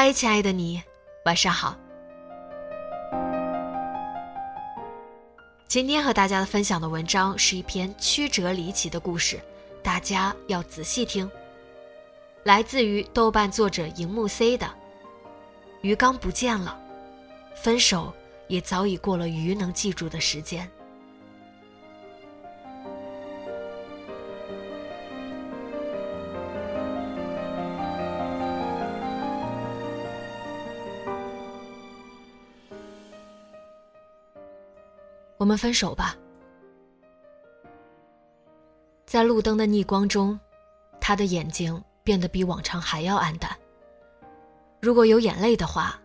嗨，亲爱的你，晚上好。今天和大家分享的文章是一篇曲折离奇的故事，大家要仔细听。来自于豆瓣作者荧幕 C 的鱼缸不见了，分手也早已过了鱼能记住的时间。我们分手吧。在路灯的逆光中，他的眼睛变得比往常还要暗淡。如果有眼泪的话，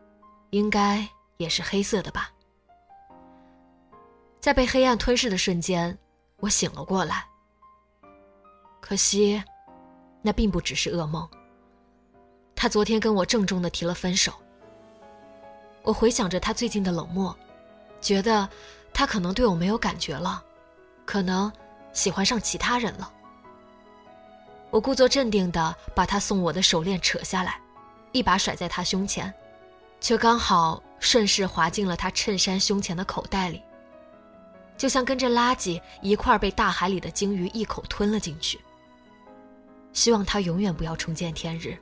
应该也是黑色的吧。在被黑暗吞噬的瞬间，我醒了过来。可惜，那并不只是噩梦。他昨天跟我郑重的提了分手。我回想着他最近的冷漠，觉得。他可能对我没有感觉了，可能喜欢上其他人了。我故作镇定的把他送我的手链扯下来，一把甩在他胸前，却刚好顺势滑进了他衬衫胸前的口袋里，就像跟着垃圾一块被大海里的鲸鱼一口吞了进去。希望他永远不要重见天日。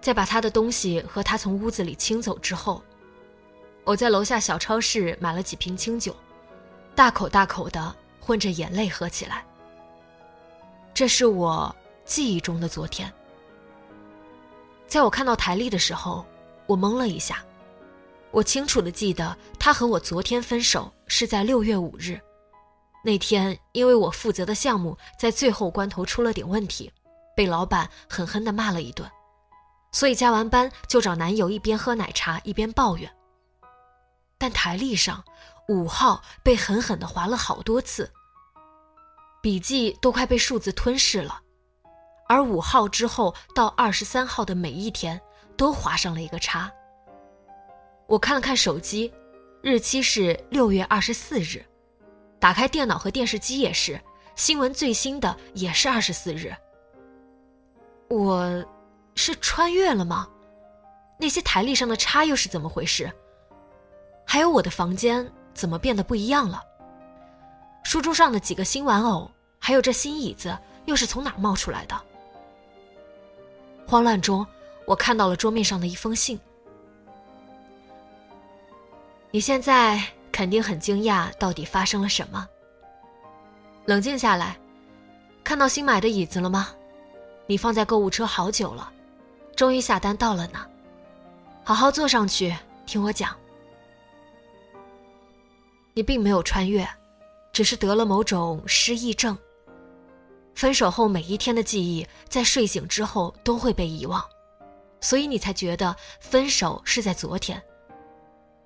在把他的东西和他从屋子里清走之后。我在楼下小超市买了几瓶清酒，大口大口的混着眼泪喝起来。这是我记忆中的昨天。在我看到台历的时候，我懵了一下。我清楚的记得，他和我昨天分手是在六月五日。那天因为我负责的项目在最后关头出了点问题，被老板狠狠的骂了一顿，所以加完班就找男友一边喝奶茶一边抱怨。但台历上，五号被狠狠的划了好多次，笔记都快被数字吞噬了，而五号之后到二十三号的每一天都划上了一个叉。我看了看手机，日期是六月二十四日，打开电脑和电视机也是，新闻最新的也是二十四日。我，是穿越了吗？那些台历上的叉又是怎么回事？还有我的房间怎么变得不一样了？书桌上的几个新玩偶，还有这新椅子，又是从哪儿冒出来的？慌乱中，我看到了桌面上的一封信。你现在肯定很惊讶，到底发生了什么？冷静下来，看到新买的椅子了吗？你放在购物车好久了，终于下单到了呢。好好坐上去，听我讲。你并没有穿越，只是得了某种失忆症。分手后每一天的记忆，在睡醒之后都会被遗忘，所以你才觉得分手是在昨天，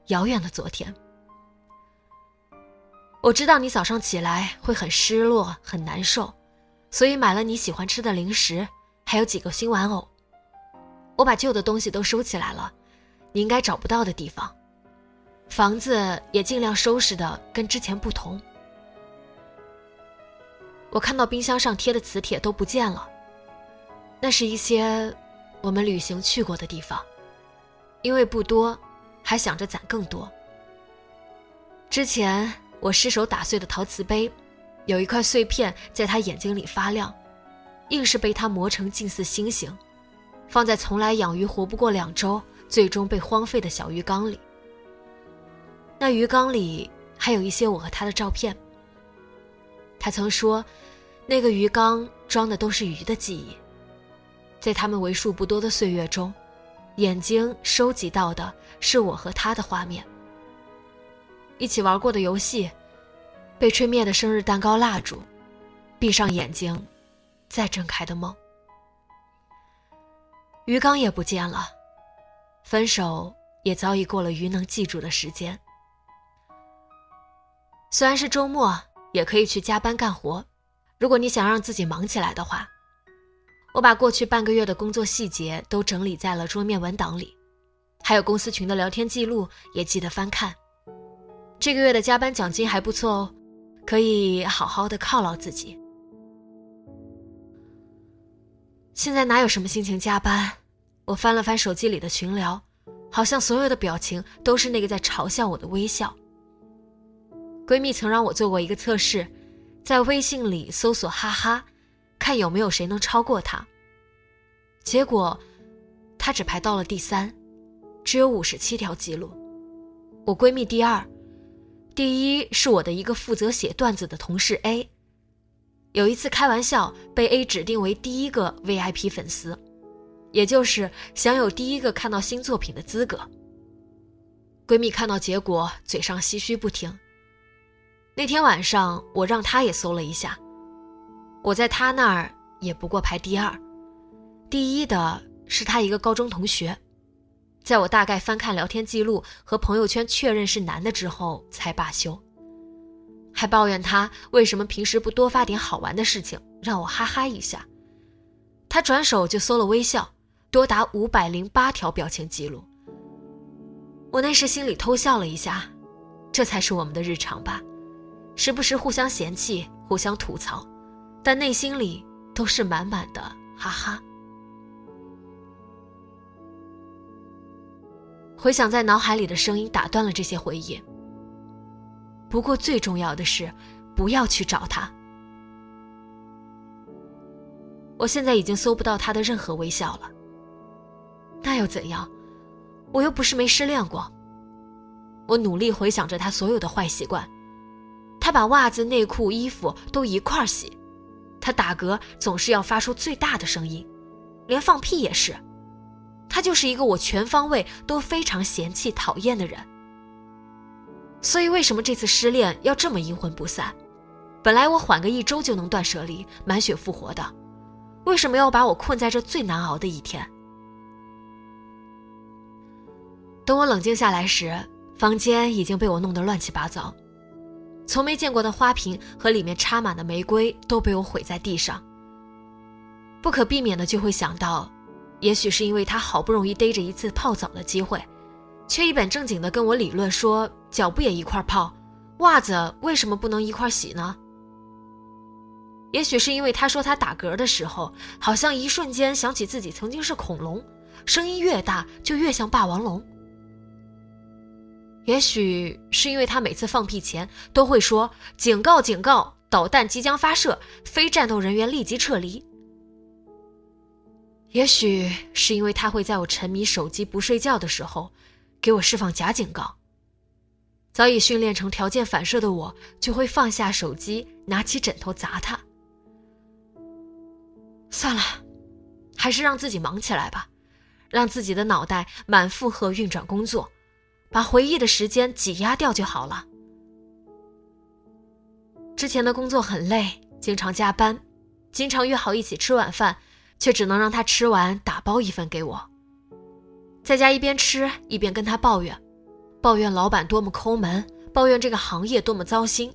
遥远的昨天。我知道你早上起来会很失落、很难受，所以买了你喜欢吃的零食，还有几个新玩偶。我把旧的东西都收起来了，你应该找不到的地方。房子也尽量收拾的跟之前不同。我看到冰箱上贴的磁铁都不见了，那是一些我们旅行去过的地方，因为不多，还想着攒更多。之前我失手打碎的陶瓷杯，有一块碎片在他眼睛里发亮，硬是被他磨成近似星星，放在从来养鱼活不过两周，最终被荒废的小鱼缸里。那鱼缸里还有一些我和他的照片。他曾说，那个鱼缸装的都是鱼的记忆，在他们为数不多的岁月中，眼睛收集到的是我和他的画面，一起玩过的游戏，被吹灭的生日蛋糕蜡烛，闭上眼睛，再睁开的梦。鱼缸也不见了，分手也早已过了鱼能记住的时间。虽然是周末，也可以去加班干活。如果你想让自己忙起来的话，我把过去半个月的工作细节都整理在了桌面文档里，还有公司群的聊天记录也记得翻看。这个月的加班奖金还不错哦，可以好好的犒劳自己。现在哪有什么心情加班？我翻了翻手机里的群聊，好像所有的表情都是那个在嘲笑我的微笑。闺蜜曾让我做过一个测试，在微信里搜索“哈哈”，看有没有谁能超过她。结果，她只排到了第三，只有五十七条记录。我闺蜜第二，第一是我的一个负责写段子的同事 A。有一次开玩笑被 A 指定为第一个 VIP 粉丝，也就是享有第一个看到新作品的资格。闺蜜看到结果，嘴上唏嘘不停。那天晚上，我让他也搜了一下，我在他那儿也不过排第二，第一的是他一个高中同学，在我大概翻看聊天记录和朋友圈确认是男的之后才罢休。还抱怨他为什么平时不多发点好玩的事情，让我哈哈一下。他转手就搜了微笑，多达五百零八条表情记录。我那时心里偷笑了一下，这才是我们的日常吧，时不时互相嫌弃，互相吐槽，但内心里都是满满的哈哈。回想在脑海里的声音，打断了这些回忆。不过最重要的是，不要去找他。我现在已经搜不到他的任何微笑了。那又怎样？我又不是没失恋过。我努力回想着他所有的坏习惯：他把袜子、内裤、衣服都一块儿洗；他打嗝总是要发出最大的声音，连放屁也是。他就是一个我全方位都非常嫌弃、讨厌的人。所以，为什么这次失恋要这么阴魂不散？本来我缓个一周就能断舍离、满血复活的，为什么要把我困在这最难熬的一天？等我冷静下来时，房间已经被我弄得乱七八糟，从没见过的花瓶和里面插满的玫瑰都被我毁在地上。不可避免的就会想到，也许是因为他好不容易逮着一次泡澡的机会。却一本正经的跟我理论说脚不也一块泡，袜子为什么不能一块洗呢？也许是因为他说他打嗝的时候，好像一瞬间想起自己曾经是恐龙，声音越大就越像霸王龙。也许是因为他每次放屁前都会说警告警告，导弹即将发射，非战斗人员立即撤离。也许是因为他会在我沉迷手机不睡觉的时候。给我释放假警告。早已训练成条件反射的我，就会放下手机，拿起枕头砸他。算了，还是让自己忙起来吧，让自己的脑袋满负荷运转工作，把回忆的时间挤压掉就好了。之前的工作很累，经常加班，经常约好一起吃晚饭，却只能让他吃完打包一份给我。在家一边吃一边跟他抱怨，抱怨老板多么抠门，抱怨这个行业多么糟心。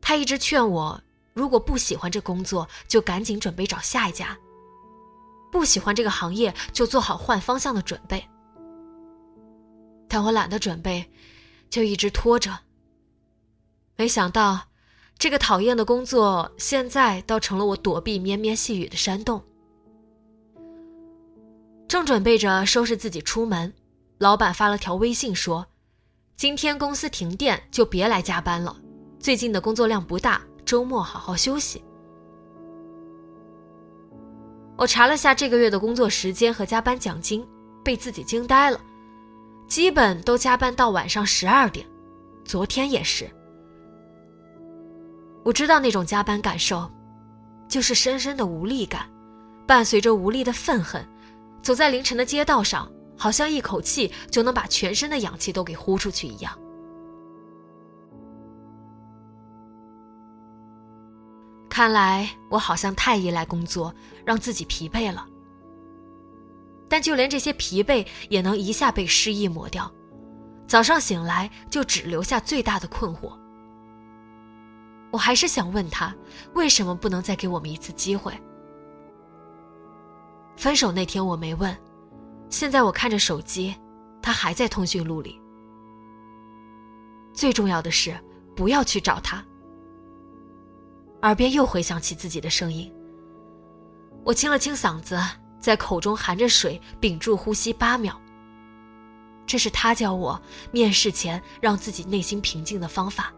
他一直劝我，如果不喜欢这工作，就赶紧准备找下一家；不喜欢这个行业，就做好换方向的准备。但我懒得准备，就一直拖着。没想到，这个讨厌的工作现在倒成了我躲避绵绵细雨的山洞。正准备着收拾自己出门，老板发了条微信说：“今天公司停电，就别来加班了。最近的工作量不大，周末好好休息。”我查了下这个月的工作时间和加班奖金，被自己惊呆了，基本都加班到晚上十二点，昨天也是。我知道那种加班感受，就是深深的无力感，伴随着无力的愤恨，走在凌晨的街道上，好像一口气就能把全身的氧气都给呼出去一样。看来我好像太依赖工作，让自己疲惫了。但就连这些疲惫也能一下被失意抹掉，早上醒来就只留下最大的困惑。我还是想问他，为什么不能再给我们一次机会？分手那天我没问，现在我看着手机，他还在通讯录里。最重要的是，不要去找他。耳边又回响起自己的声音。我清了清嗓子，在口中含着水，屏住呼吸八秒。这是他教我面试前让自己内心平静的方法。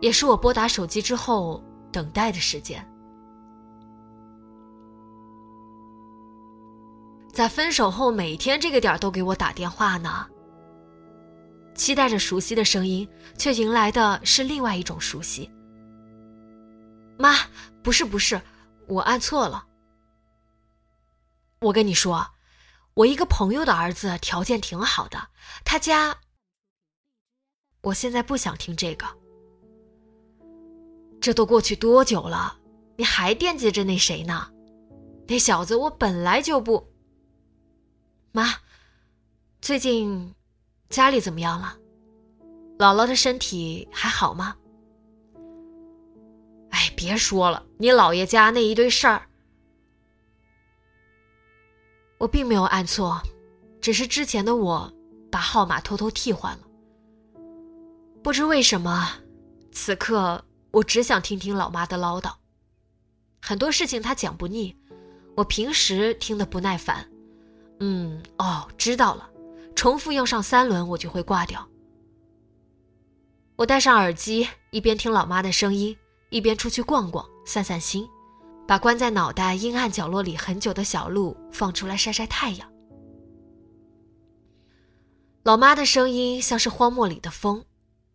也是我拨打手机之后等待的时间。在分手后每天这个点都给我打电话呢？期待着熟悉的声音，却迎来的是另外一种熟悉。妈，不是不是，我按错了。我跟你说，我一个朋友的儿子条件挺好的，他家……我现在不想听这个。这都过去多久了，你还惦记着那谁呢？那小子我本来就不。妈，最近家里怎么样了？姥姥的身体还好吗？哎，别说了，你姥爷家那一堆事儿，我并没有按错，只是之前的我把号码偷偷替换了。不知为什么，此刻。我只想听听老妈的唠叨，很多事情她讲不腻，我平时听得不耐烦。嗯，哦，知道了，重复用上三轮我就会挂掉。我戴上耳机，一边听老妈的声音，一边出去逛逛，散散心，把关在脑袋阴暗角落里很久的小鹿放出来晒晒太阳。老妈的声音像是荒漠里的风，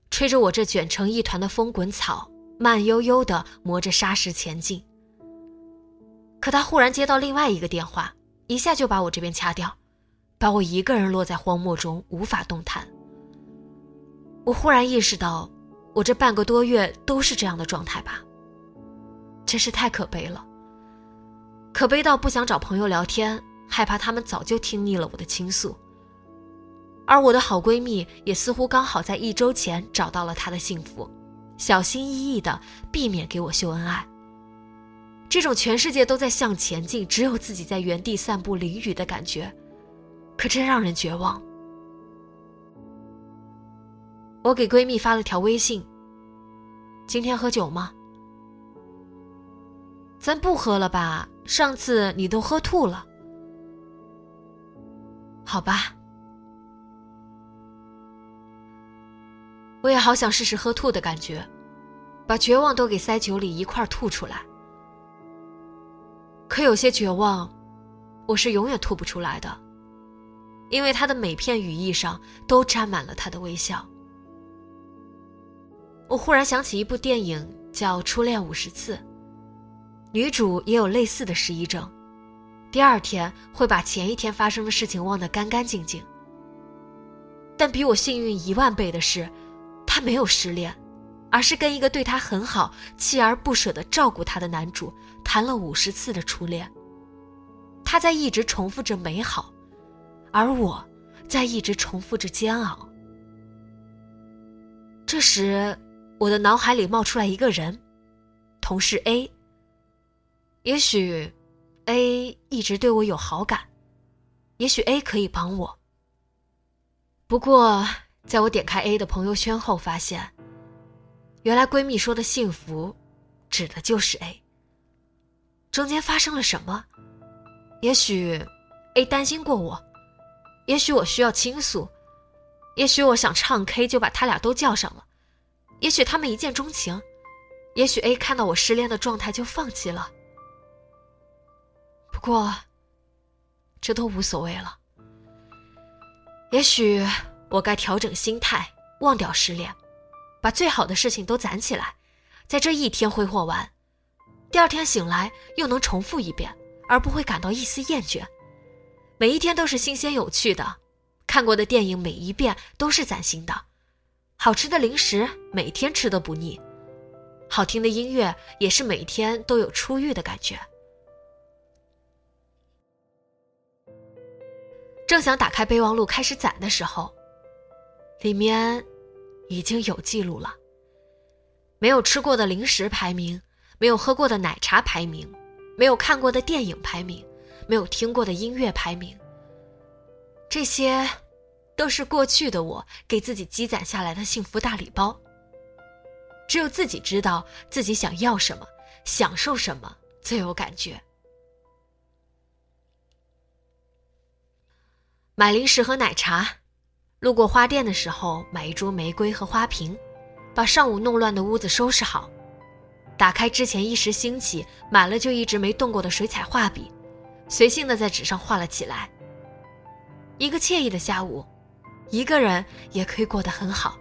吹着我这卷成一团的风滚草。慢悠悠地磨着砂石前进。可他忽然接到另外一个电话，一下就把我这边掐掉，把我一个人落在荒漠中无法动弹。我忽然意识到，我这半个多月都是这样的状态吧。真是太可悲了，可悲到不想找朋友聊天，害怕他们早就听腻了我的倾诉。而我的好闺蜜也似乎刚好在一周前找到了她的幸福。小心翼翼的避免给我秀恩爱。这种全世界都在向前进，只有自己在原地散步淋雨的感觉，可真让人绝望。我给闺蜜发了条微信：“今天喝酒吗？咱不喝了吧？上次你都喝吐了。好吧。”我也好想试试喝吐的感觉，把绝望都给塞酒里一块吐出来。可有些绝望，我是永远吐不出来的，因为他的每片羽翼上都沾满了他的微笑。我忽然想起一部电影叫《初恋五十次》，女主也有类似的失忆症，第二天会把前一天发生的事情忘得干干净净。但比我幸运一万倍的是。他没有失恋，而是跟一个对他很好、锲而不舍的照顾他的男主谈了五十次的初恋。他在一直重复着美好，而我在一直重复着煎熬。这时，我的脑海里冒出来一个人，同事 A。也许，A 一直对我有好感，也许 A 可以帮我。不过。在我点开 A 的朋友圈后，发现，原来闺蜜说的幸福，指的就是 A。中间发生了什么？也许 A 担心过我，也许我需要倾诉，也许我想唱 K 就把他俩都叫上了，也许他们一见钟情，也许 A 看到我失恋的状态就放弃了。过，这都无所谓了。也许我该调整心态，忘掉失恋，把最好的事情都攒起来，在这一天挥霍完，第二天醒来又能重复一遍，而不会感到一丝厌倦。每一天都是新鲜有趣的，看过的电影每一遍都是崭新的，好吃的零食每天吃都不腻，好听的音乐也是每天都有初遇的感觉。正想打开备忘录开始攒的时候，里面已经有记录了。没有吃过的零食排名，没有喝过的奶茶排名，没有看过的电影排名，没有听过的音乐排名。这些，都是过去的我给自己积攒下来的幸福大礼包。只有自己知道自己想要什么，享受什么最有感觉。买零食和奶茶，路过花店的时候买一株玫瑰和花瓶，把上午弄乱的屋子收拾好。打开之前一时兴起买了就一直没动过的水彩画笔，随性的在纸上画了起来。一个惬意的下午，一个人也可以过得很好。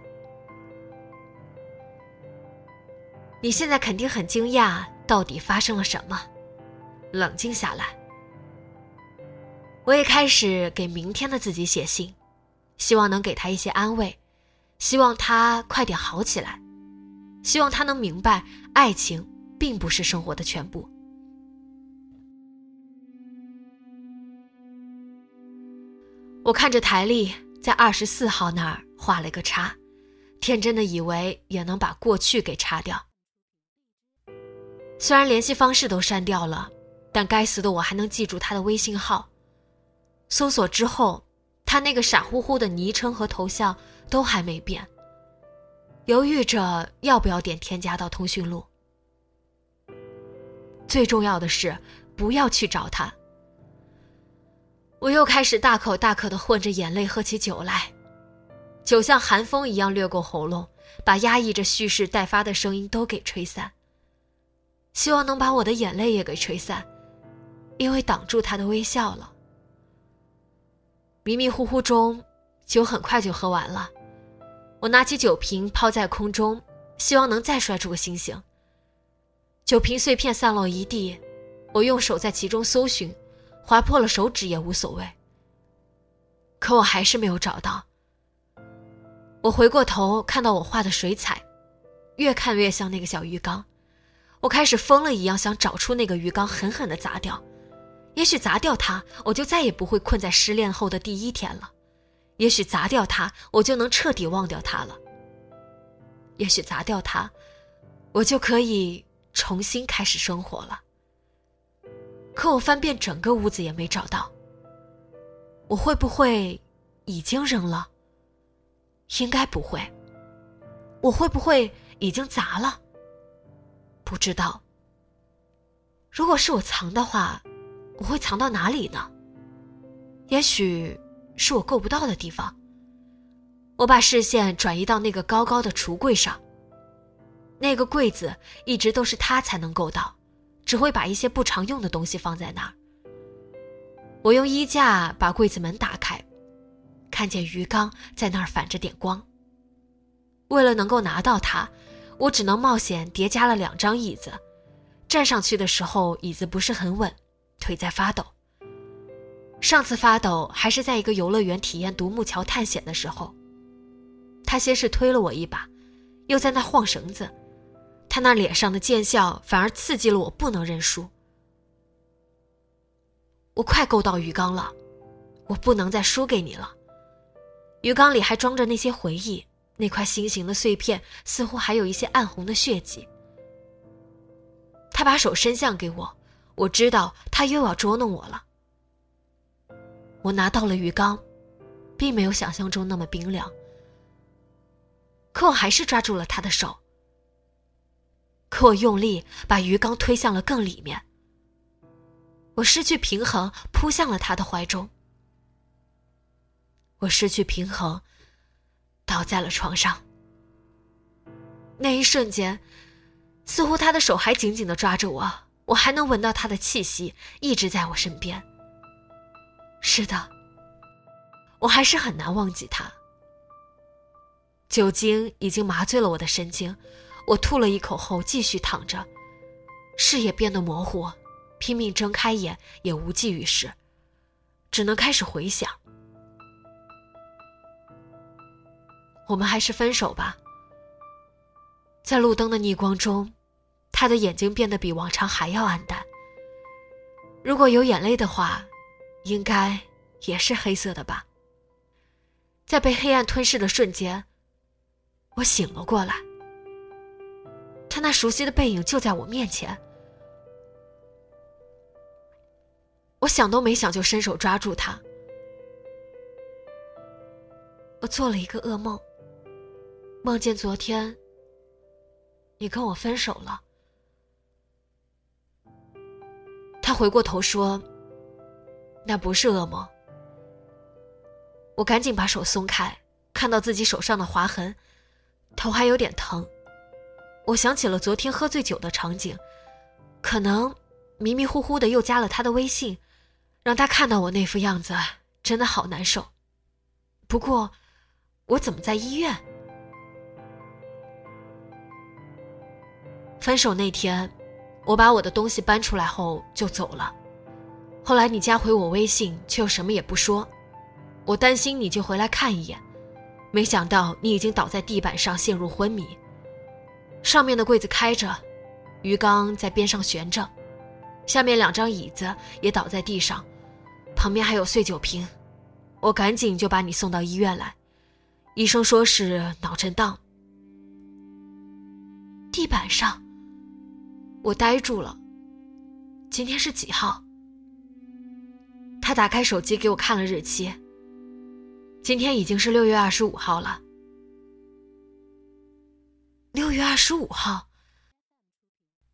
你现在肯定很惊讶，到底发生了什么？冷静下来。我也开始给明天的自己写信，希望能给他一些安慰，希望他快点好起来，希望他能明白，爱情并不是生活的全部。我看着台历，在二十四号那儿画了个叉，天真的以为也能把过去给擦掉。虽然联系方式都删掉了，但该死的我还能记住他的微信号。搜索之后，他那个傻乎乎的昵称和头像都还没变。犹豫着要不要点添加到通讯录。最重要的是，不要去找他。我又开始大口大口的混着眼泪喝起酒来，酒像寒风一样掠过喉咙，把压抑着蓄势待发的声音都给吹散。希望能把我的眼泪也给吹散，因为挡住他的微笑了。迷迷糊糊中，酒很快就喝完了。我拿起酒瓶抛在空中，希望能再摔出个星星。酒瓶碎片散落一地，我用手在其中搜寻，划破了手指也无所谓。可我还是没有找到。我回过头看到我画的水彩，越看越像那个小鱼缸。我开始疯了一样想找出那个鱼缸，狠狠地砸掉。也许砸掉它，我就再也不会困在失恋后的第一天了；也许砸掉它，我就能彻底忘掉它了；也许砸掉它，我就可以重新开始生活了。可我翻遍整个屋子也没找到。我会不会已经扔了？应该不会。我会不会已经砸了？不知道。如果是我藏的话。我会藏到哪里呢？也许是我够不到的地方。我把视线转移到那个高高的橱柜上。那个柜子一直都是他才能够到，只会把一些不常用的东西放在那儿。我用衣架把柜子门打开，看见鱼缸在那儿反着点光。为了能够拿到它，我只能冒险叠加了两张椅子，站上去的时候椅子不是很稳。腿在发抖。上次发抖还是在一个游乐园体验独木桥探险的时候。他先是推了我一把，又在那晃绳子。他那脸上的贱笑反而刺激了我，不能认输。我快够到鱼缸了，我不能再输给你了。鱼缸里还装着那些回忆，那块心形的碎片似乎还有一些暗红的血迹。他把手伸向给我。我知道他又要捉弄我了。我拿到了鱼缸，并没有想象中那么冰凉。可我还是抓住了他的手。可我用力把鱼缸推向了更里面。我失去平衡，扑向了他的怀中。我失去平衡，倒在了床上。那一瞬间，似乎他的手还紧紧的抓着我。我还能闻到他的气息，一直在我身边。是的，我还是很难忘记他。酒精已经麻醉了我的神经，我吐了一口后继续躺着，视野变得模糊，拼命睁开眼也无济于事，只能开始回想。我们还是分手吧。在路灯的逆光中，他的眼睛变得比往常还要暗淡。如果有眼泪的话，应该也是黑色的吧。在被黑暗吞噬的瞬间，我醒了过来。他那熟悉的背影就在我面前，我想都没想就伸手抓住他。我做了一个噩梦，梦见昨天。你跟我分手了。他回过头说：“那不是噩梦。”我赶紧把手松开，看到自己手上的划痕，头还有点疼。我想起了昨天喝醉酒的场景，可能迷迷糊糊的又加了他的微信，让他看到我那副样子，真的好难受。不过，我怎么在医院？分手那天，我把我的东西搬出来后就走了。后来你加回我微信，却又什么也不说。我担心你就回来看一眼，没想到你已经倒在地板上陷入昏迷。上面的柜子开着，鱼缸在边上悬着，下面两张椅子也倒在地上，旁边还有碎酒瓶。我赶紧就把你送到医院来，医生说是脑震荡。地板上。我呆住了。今天是几号？他打开手机给我看了日期。今天已经是六月二十五号了。六月二十五号。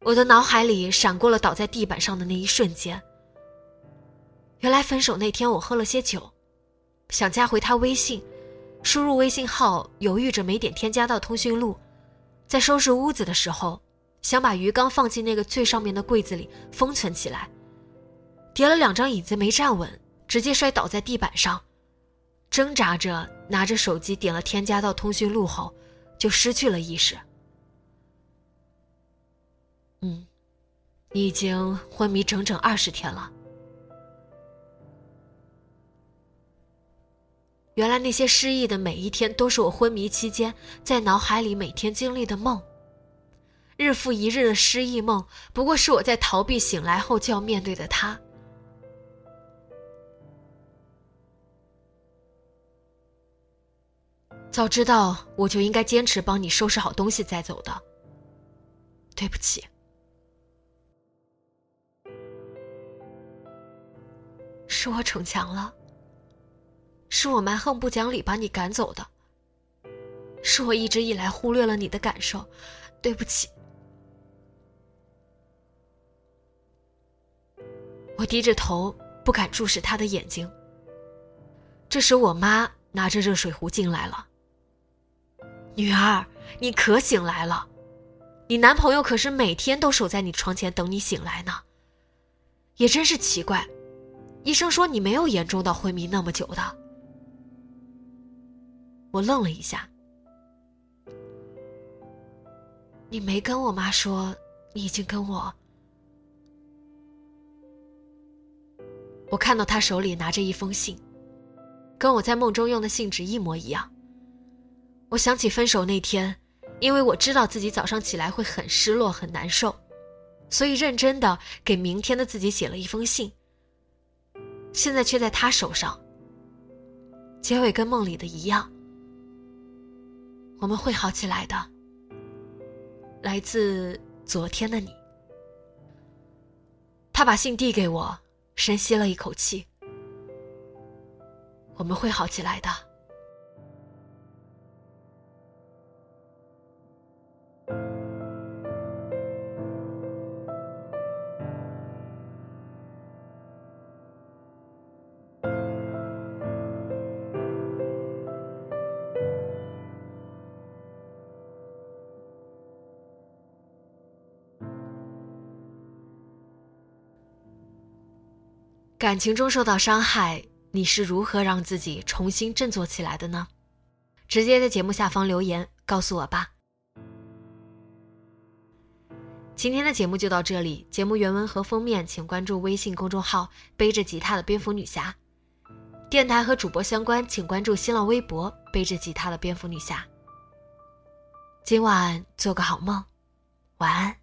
我的脑海里闪过了倒在地板上的那一瞬间。原来分手那天我喝了些酒，想加回他微信，输入微信号，犹豫着没点添加到通讯录，在收拾屋子的时候。想把鱼缸放进那个最上面的柜子里封存起来，叠了两张椅子没站稳，直接摔倒在地板上，挣扎着拿着手机点了添加到通讯录后，就失去了意识。嗯，你已经昏迷整整二十天了。原来那些失忆的每一天，都是我昏迷期间在脑海里每天经历的梦。日复一日的失忆梦，不过是我在逃避醒来后就要面对的他。早知道我就应该坚持帮你收拾好东西再走的。对不起，是我逞强了，是我蛮横不讲理把你赶走的，是我一直以来忽略了你的感受，对不起。我低着头，不敢注视他的眼睛。这时，我妈拿着热水壶进来了。女儿，你可醒来了，你男朋友可是每天都守在你床前等你醒来呢。也真是奇怪，医生说你没有严重到昏迷那么久的。我愣了一下，你没跟我妈说你已经跟我。我看到他手里拿着一封信，跟我在梦中用的信纸一模一样。我想起分手那天，因为我知道自己早上起来会很失落、很难受，所以认真的给明天的自己写了一封信。现在却在他手上，结尾跟梦里的一样。我们会好起来的。来自昨天的你。他把信递给我。深吸了一口气，我们会好起来的。感情中受到伤害，你是如何让自己重新振作起来的呢？直接在节目下方留言告诉我吧。今天的节目就到这里，节目原文和封面请关注微信公众号“背着吉他的蝙蝠女侠”，电台和主播相关请关注新浪微博“背着吉他的蝙蝠女侠”。今晚做个好梦，晚安。